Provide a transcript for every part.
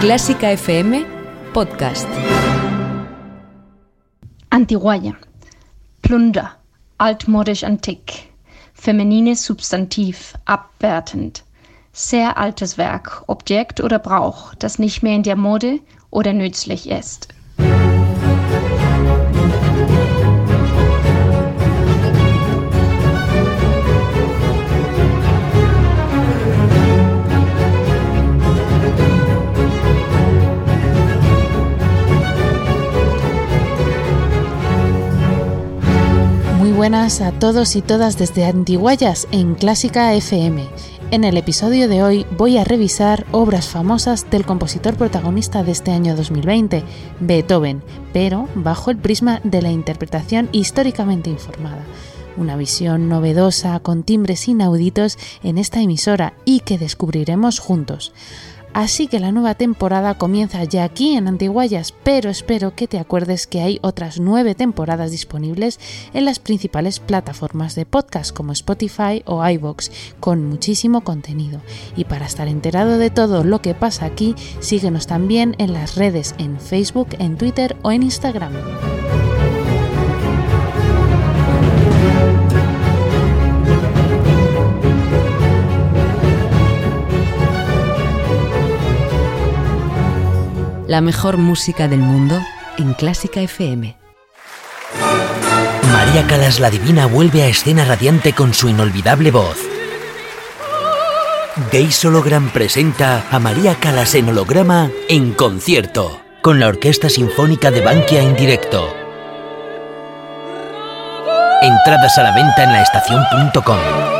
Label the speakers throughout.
Speaker 1: Clásica FM Podcast.
Speaker 2: Antiguaya. Plunder. Altmodisch antik. Feminines Substantiv. Abwertend. Sehr altes Werk, Objekt oder Brauch, das nicht mehr in der Mode oder nützlich ist.
Speaker 3: Buenas a todos y todas desde Antiguayas en Clásica FM. En el episodio de hoy voy a revisar obras famosas del compositor protagonista de este año 2020, Beethoven, pero bajo el prisma de la interpretación históricamente informada. Una visión novedosa con timbres inauditos en esta emisora y que descubriremos juntos. Así que la nueva temporada comienza ya aquí en Antiguayas, pero espero que te acuerdes que hay otras nueve temporadas disponibles en las principales plataformas de podcast como Spotify o iVoox, con muchísimo contenido. Y para estar enterado de todo lo que pasa aquí, síguenos también en las redes en Facebook, en Twitter o en Instagram.
Speaker 1: La mejor música del mundo en Clásica FM.
Speaker 4: María Calas la Divina vuelve a escena radiante con su inolvidable voz. Gays Hologram presenta a María Calas en holograma en concierto, con la Orquesta Sinfónica de Bankia en directo. Entradas a la venta en laestacion.com.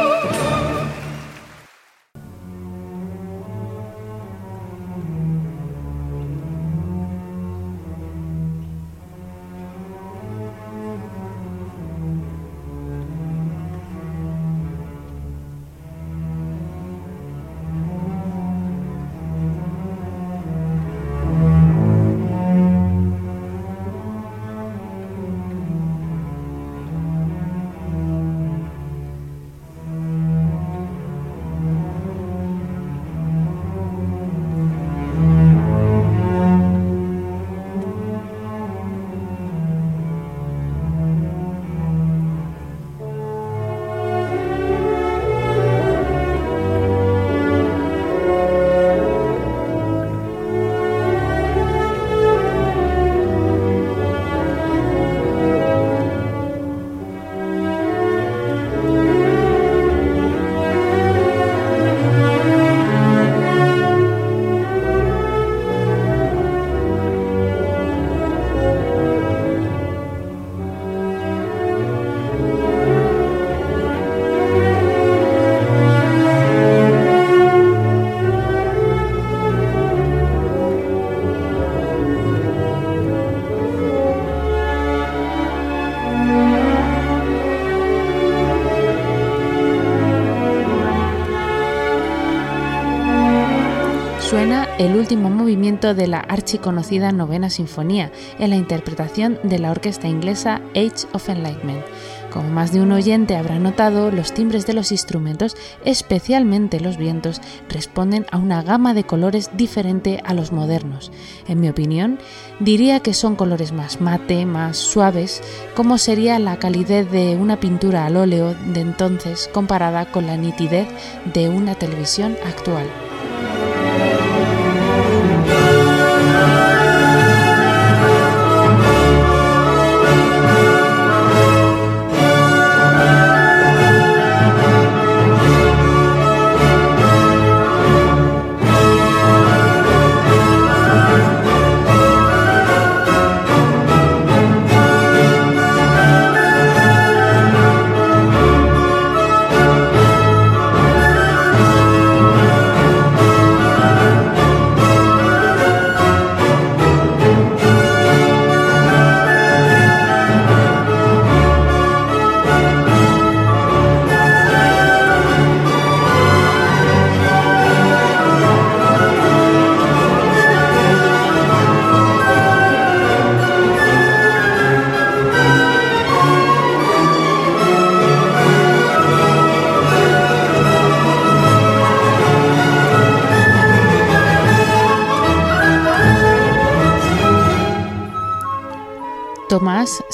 Speaker 3: último movimiento de la archiconocida Novena Sinfonía en la interpretación de la orquesta inglesa Age of Enlightenment. Como más de un oyente habrá notado, los timbres de los instrumentos, especialmente los vientos, responden a una gama de colores diferente a los modernos. En mi opinión, diría que son colores más mate, más suaves, como sería la calidez de una pintura al óleo de entonces comparada con la nitidez de una televisión actual.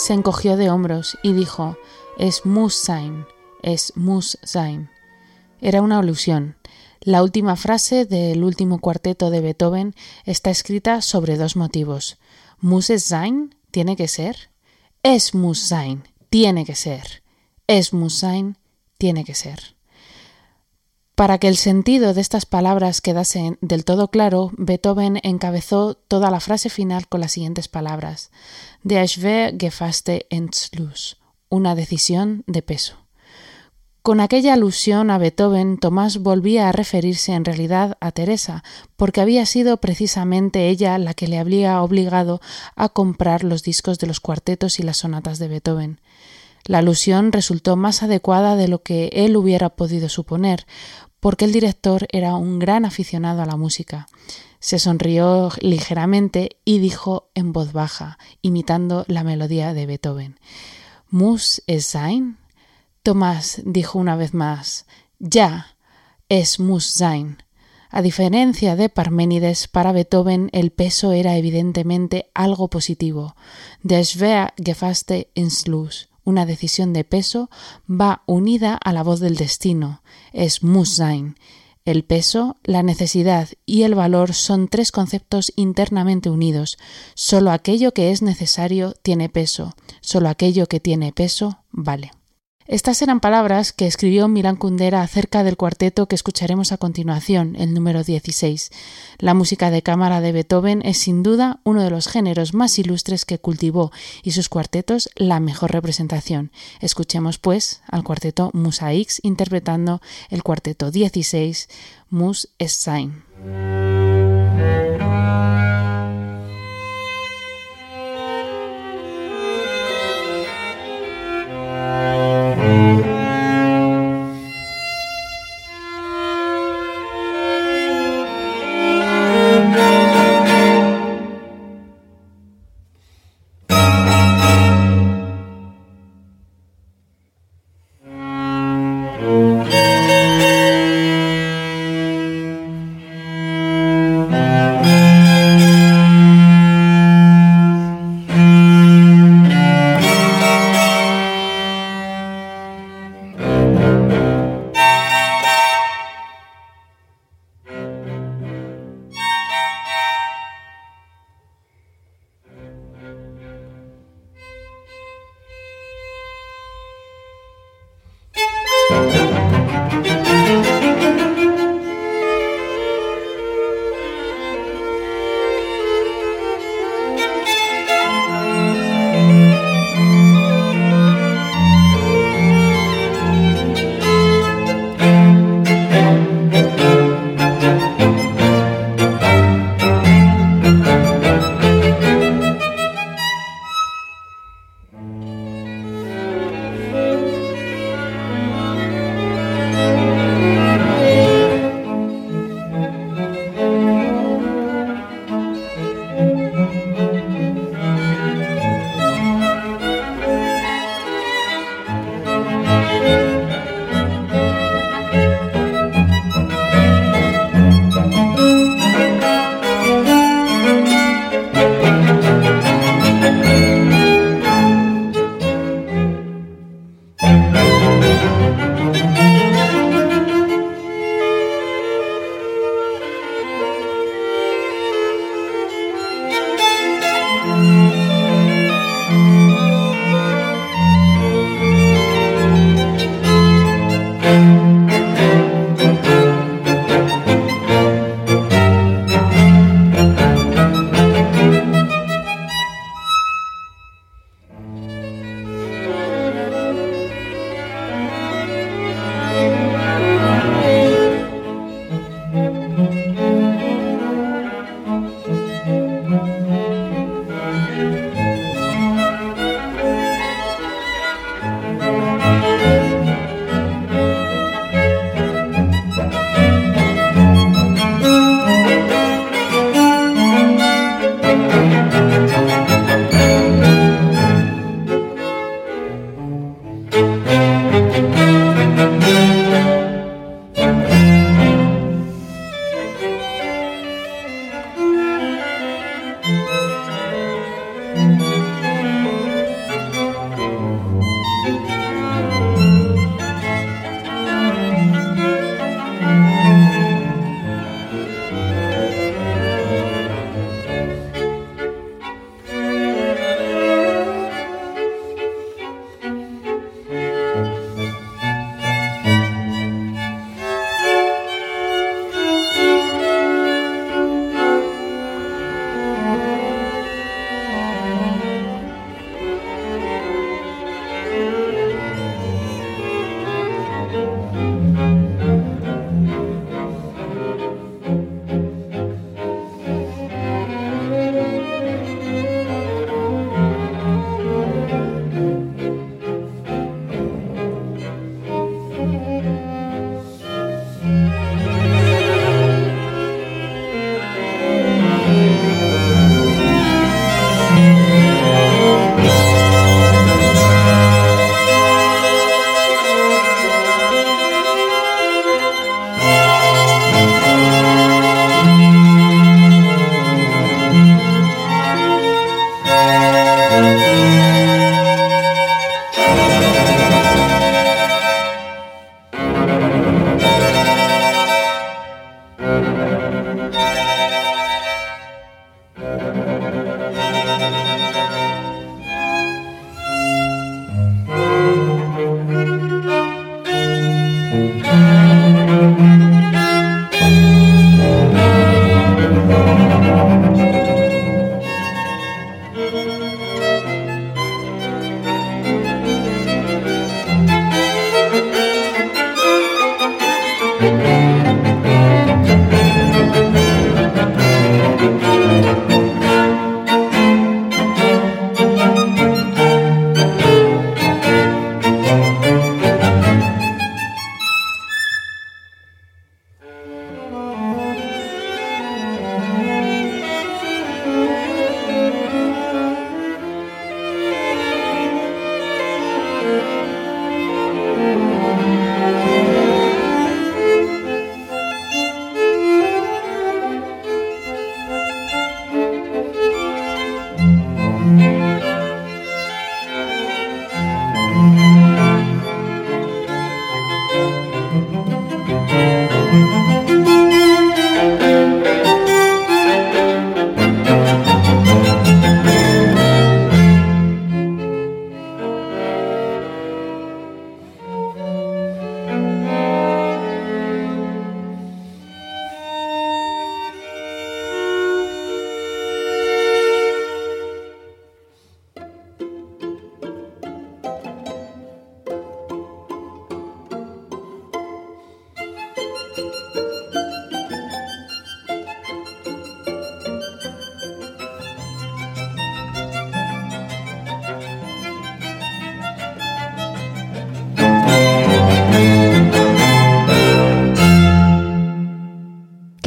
Speaker 3: Se encogió de hombros y dijo, es muss sein, es muss sein. Era una alusión. La última frase del último cuarteto de Beethoven está escrita sobre dos motivos. Muss es sein, tiene que ser. Es muss sein, tiene que ser. Es muss sein, tiene que ser. Para que el sentido de estas palabras quedase del todo claro, Beethoven encabezó toda la frase final con las siguientes palabras: Der schwer gefasste Entschluss, una decisión de peso. Con aquella alusión a Beethoven, Tomás volvía a referirse en realidad a Teresa, porque había sido precisamente ella la que le había obligado a comprar los discos de los cuartetos y las sonatas de Beethoven. La alusión resultó más adecuada de lo que él hubiera podido suponer, porque el director era un gran aficionado a la música. Se sonrió ligeramente y dijo en voz baja, imitando la melodía de Beethoven. ¿Muss es sein? Tomás dijo una vez más, ya, es muss sein. A diferencia de Parménides, para Beethoven el peso era evidentemente algo positivo. Der schwer gefasste Entschluss, una decisión de peso, va unida a la voz del destino, es muss. El peso, la necesidad y el valor son tres conceptos internamente unidos. Solo aquello que es necesario tiene peso, solo aquello que tiene peso vale. Estas eran palabras que escribió Milán Kundera acerca del cuarteto que escucharemos a continuación, el número 16. La música de cámara de Beethoven es sin duda uno de los géneros más ilustres que cultivó y sus cuartetos la mejor representación. Escuchemos pues al cuarteto Musa X interpretando el cuarteto 16 Mus Sein.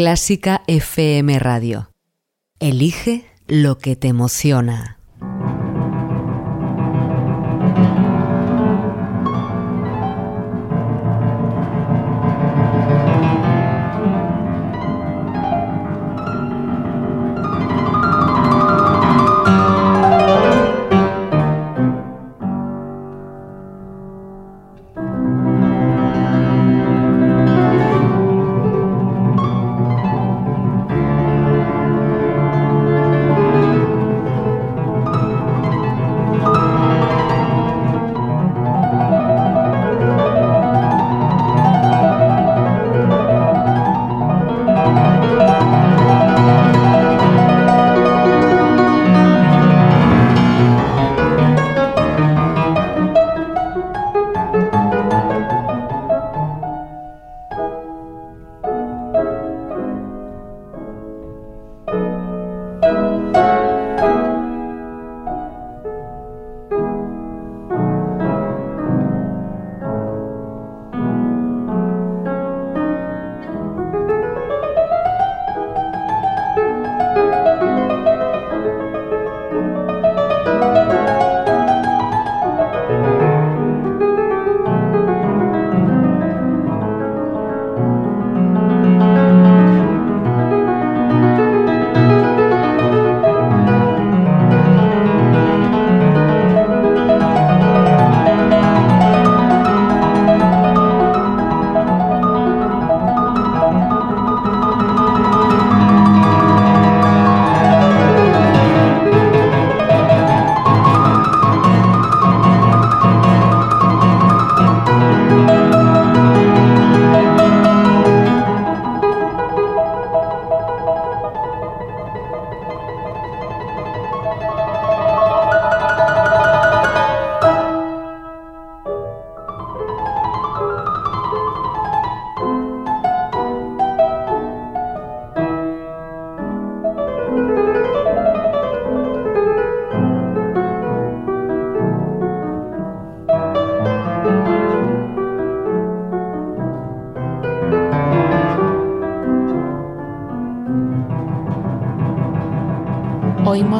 Speaker 1: Clásica FM Radio. Elige lo que te emociona.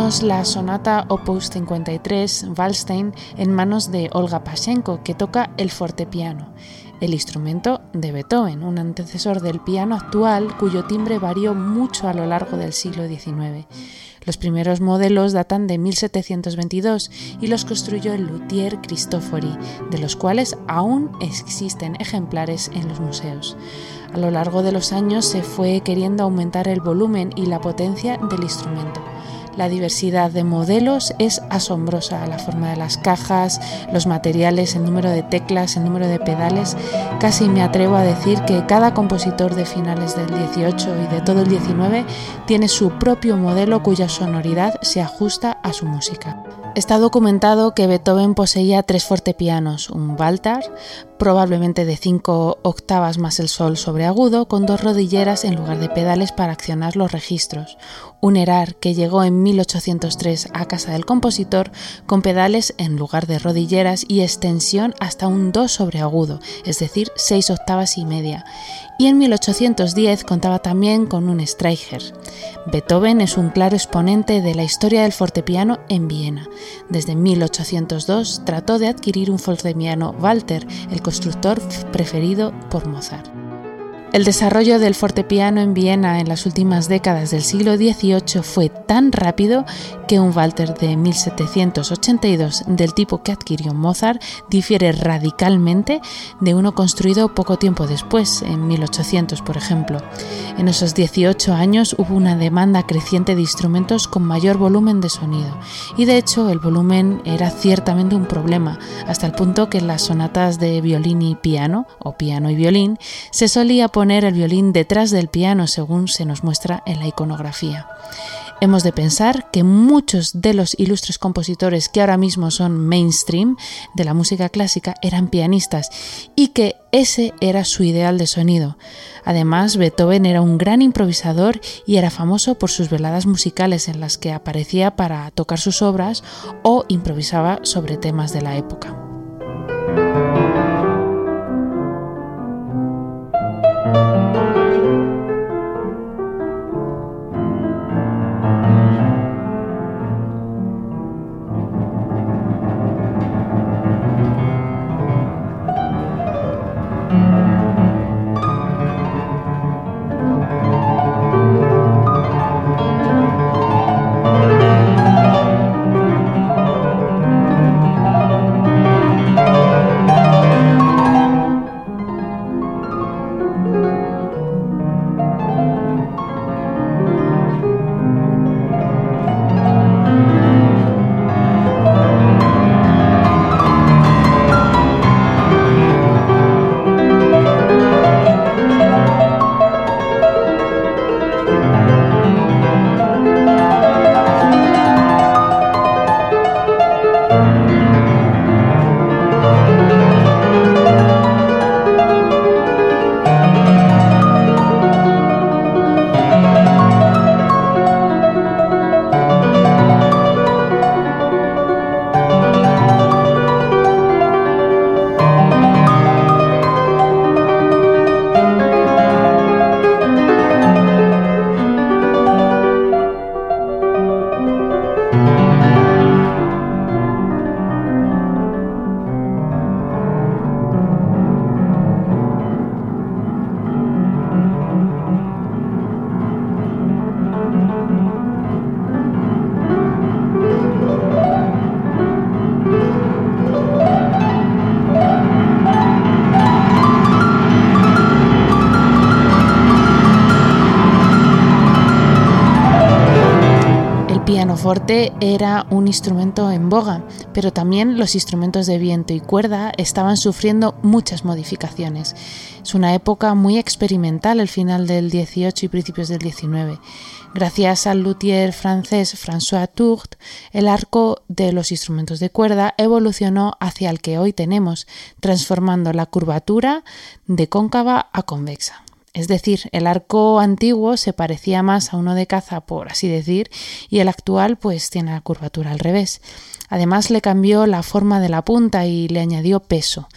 Speaker 3: La sonata Opus 53 Wallstein en manos de Olga Pashenko, que toca el fortepiano, el instrumento de Beethoven, un antecesor del piano actual cuyo timbre varió mucho a lo largo del siglo XIX. Los primeros modelos datan de 1722 y los construyó el luthier Cristofori, de los cuales aún existen ejemplares en los museos. A lo largo de los años se fue queriendo aumentar el volumen y la potencia del instrumento. La diversidad de modelos es asombrosa, la forma de las cajas, los materiales, el número de teclas, el número de pedales. Casi me atrevo a decir que cada compositor de finales del 18 y de todo el 19 tiene su propio modelo cuya sonoridad se ajusta a su música. Está documentado que Beethoven poseía tres fortepianos, un Baltar, probablemente de cinco octavas más el sol sobre agudo, con dos rodilleras en lugar de pedales para accionar los registros, un Erar que llegó en 1803 a casa del compositor con pedales en lugar de rodilleras y extensión hasta un do sobre agudo, es decir, seis octavas y media, y en 1810 contaba también con un Streicher. Beethoven es un claro exponente de la historia del fortepiano en Viena. Desde 1802 trató de adquirir un fortepiano Walter, el constructor preferido por Mozart. El desarrollo del fortepiano en Viena en las últimas décadas del siglo XVIII fue tan rápido que un Walter de 1782 del tipo que adquirió Mozart difiere radicalmente de uno construido poco tiempo después, en 1800 por ejemplo. En esos 18 años hubo una demanda creciente de instrumentos con mayor volumen de sonido y de hecho el volumen era ciertamente un problema, hasta el punto que las sonatas de violín y piano, o piano y violín, se solía poner el violín detrás del piano según se nos muestra en la iconografía. Hemos de pensar que muchos de los ilustres compositores que ahora mismo son mainstream de la música clásica eran pianistas y que ese era su ideal de sonido. Además, Beethoven era un gran improvisador y era famoso por sus veladas musicales en las que aparecía para tocar sus obras o improvisaba sobre temas de la época. Pianoforte era un instrumento en boga, pero también los instrumentos de viento y cuerda estaban sufriendo muchas modificaciones. Es una época muy experimental el final del 18 y principios del 19. Gracias al luthier francés François Tourt, el arco de los instrumentos de cuerda evolucionó hacia el que hoy tenemos, transformando la curvatura de cóncava a convexa. Es decir, el arco antiguo se parecía más a uno de caza, por así decir, y el actual pues tiene la curvatura al revés. Además le cambió la forma de la punta y le añadió peso.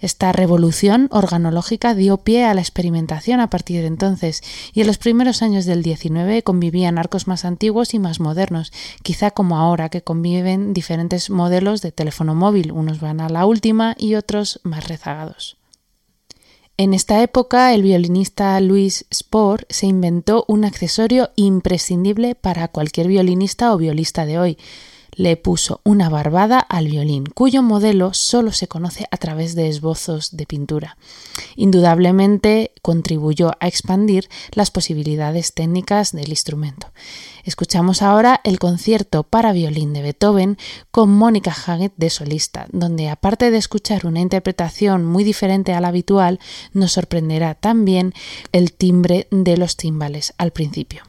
Speaker 3: Esta revolución organológica dio pie a la experimentación a partir de entonces y en los primeros años del 19 convivían arcos más antiguos y más modernos, quizá como ahora que conviven diferentes modelos de teléfono móvil, unos van a la última y otros más rezagados. En esta época, el violinista Louis Spohr se inventó un accesorio imprescindible para cualquier violinista o violista de hoy, le puso una barbada al violín, cuyo modelo solo se conoce a través de esbozos de pintura. Indudablemente contribuyó a expandir las posibilidades técnicas del instrumento. Escuchamos ahora el concierto para violín de Beethoven con Mónica Haggett de solista, donde aparte de escuchar una interpretación muy diferente a la habitual, nos sorprenderá también el timbre de los timbales al principio.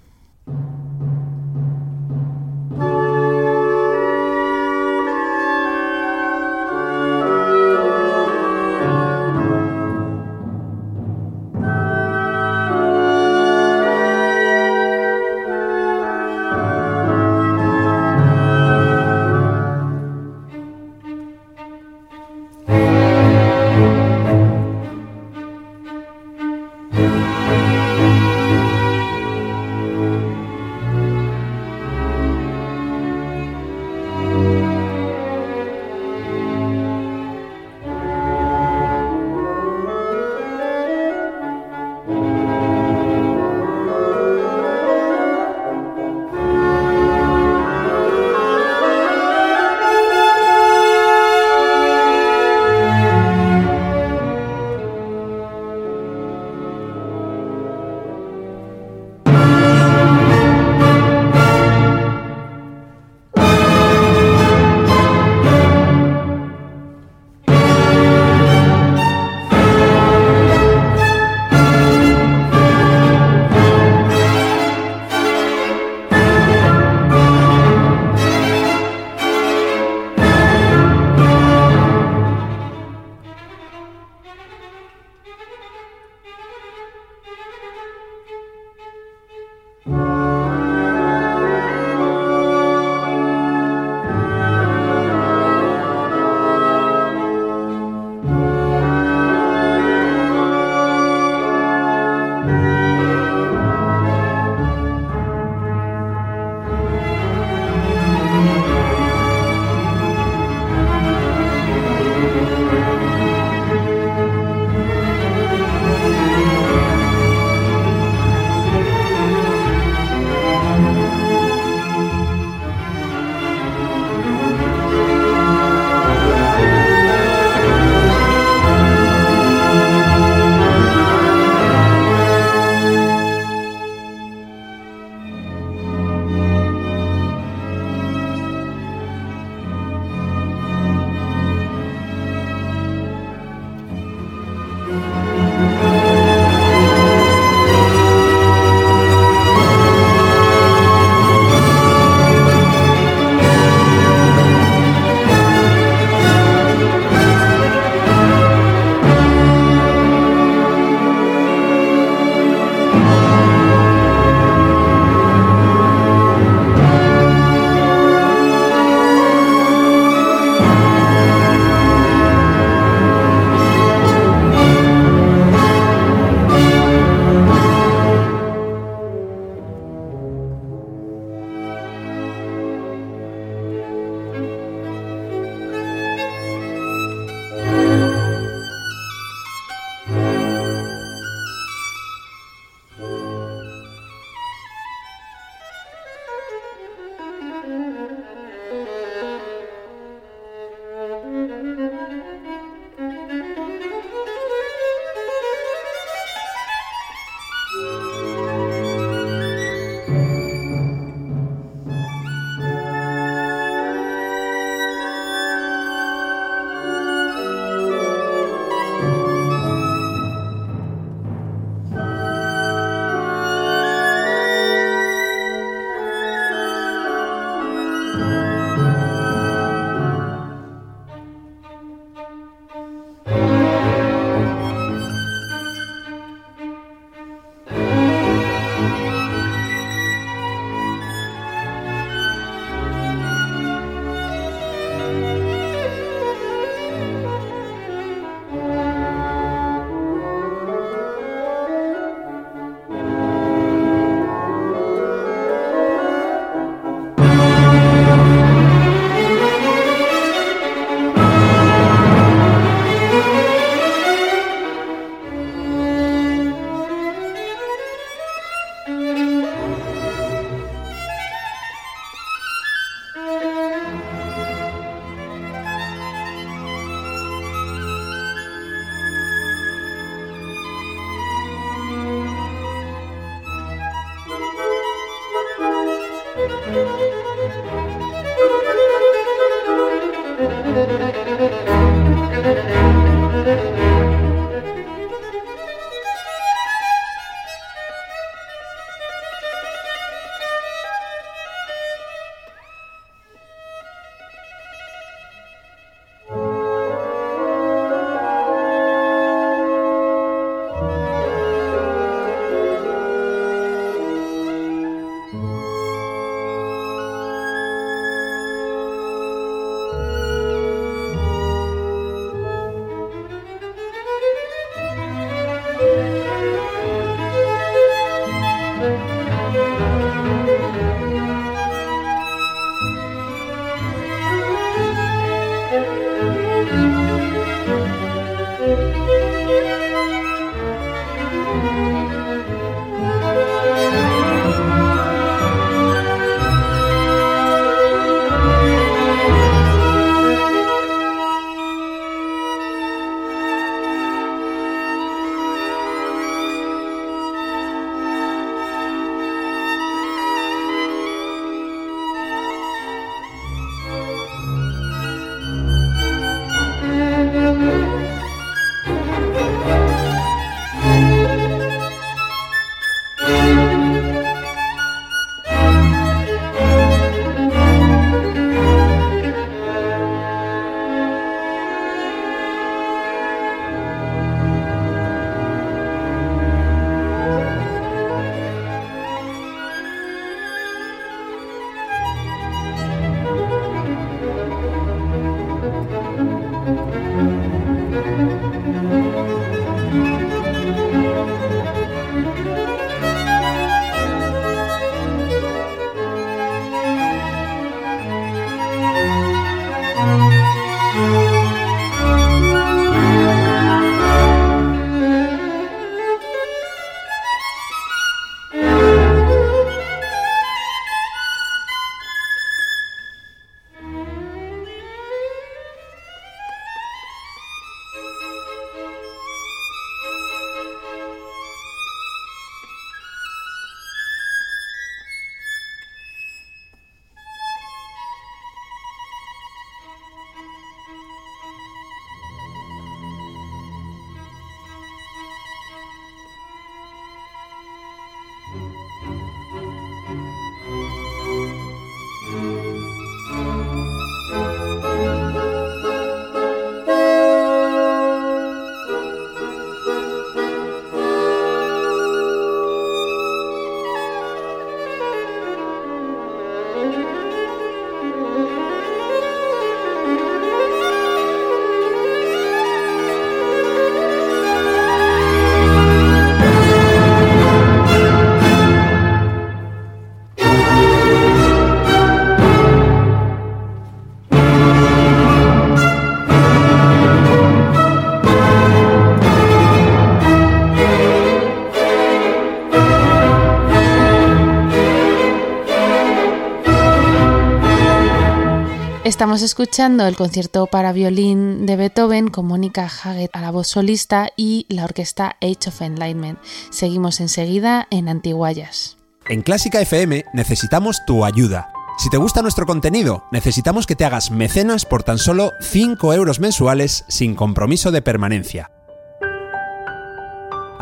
Speaker 3: Estamos escuchando el concierto para violín de Beethoven con Mónica Haggett a la voz solista y la orquesta Age of Enlightenment. Seguimos enseguida en Antiguayas.
Speaker 5: En Clásica FM necesitamos tu ayuda. Si te gusta nuestro contenido, necesitamos que te hagas mecenas por tan solo 5 euros mensuales sin compromiso de permanencia.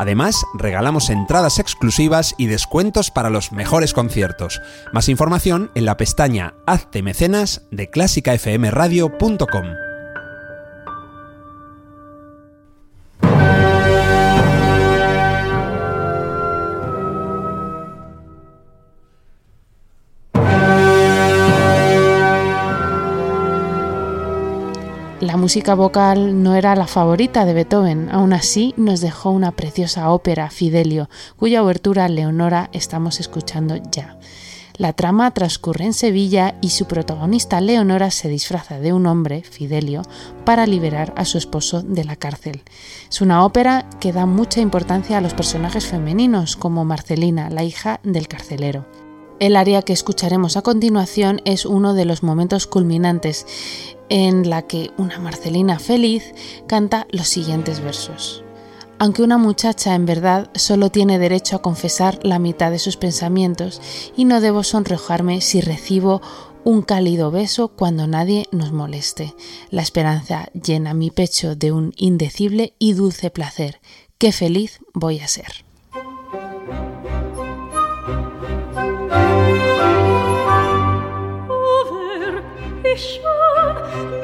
Speaker 5: Además, regalamos entradas exclusivas y descuentos para los mejores conciertos. Más información en la pestaña Hazte mecenas de clásicafmradio.com.
Speaker 3: La música vocal no era la favorita de Beethoven, aún así nos dejó una preciosa ópera, Fidelio, cuya obertura Leonora estamos escuchando ya. La trama transcurre en Sevilla y su protagonista Leonora se disfraza de un hombre, Fidelio, para liberar a su esposo de la cárcel. Es una ópera que da mucha importancia a los personajes femeninos, como Marcelina, la hija del carcelero. El área que escucharemos a continuación es uno de los momentos culminantes en la que una Marcelina feliz canta los siguientes versos.
Speaker 6: aunque una muchacha en verdad solo tiene derecho a confesar la mitad de sus pensamientos y no debo sonrojarme si recibo un cálido beso cuando nadie nos moleste. La esperanza llena mi pecho de un indecible y dulce placer. Qué feliz voy a ser. Si hay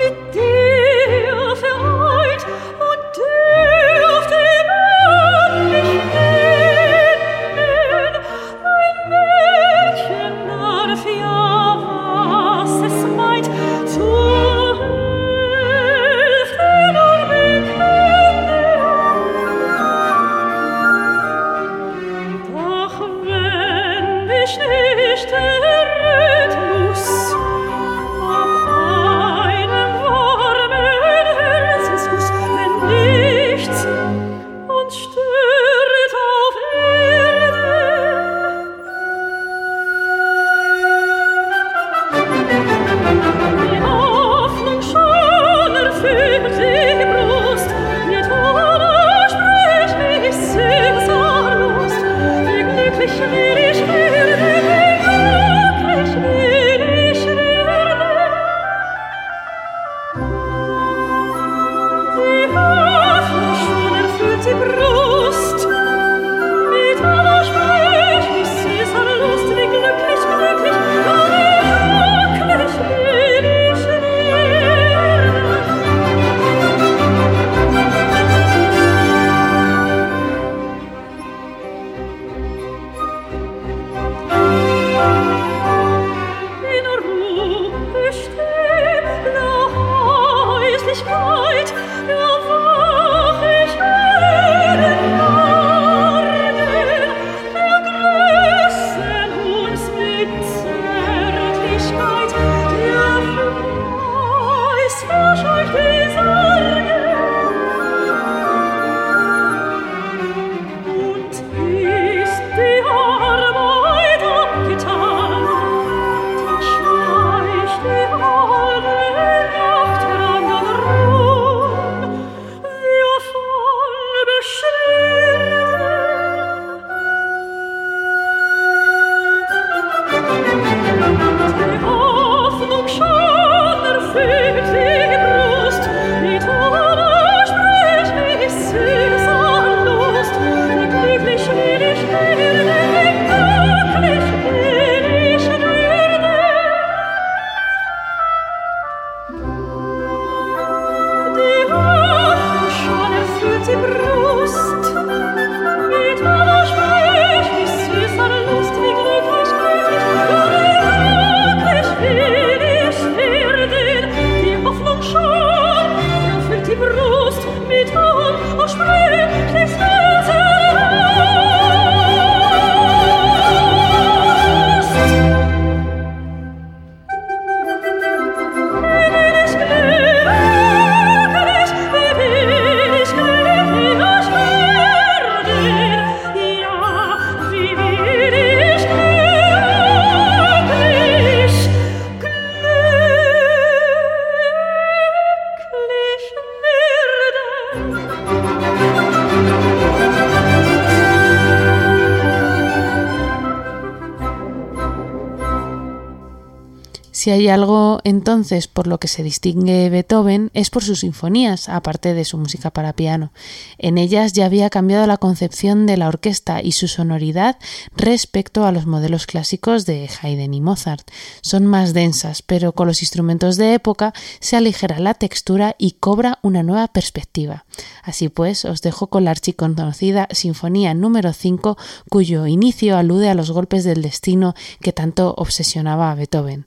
Speaker 6: algo entonces por lo que se distingue Beethoven es por sus sinfonías, aparte de su música para piano. En ellas ya había cambiado la concepción de la orquesta y su sonoridad respecto a los modelos clásicos de Haydn y Mozart. Son más densas, pero con los instrumentos de época se aligera la textura y cobra una nueva perspectiva. Así pues, os dejo con la archiconocida Sinfonía número 5, cuyo inicio alude a los golpes del destino que tanto obsesionaba a Beethoven.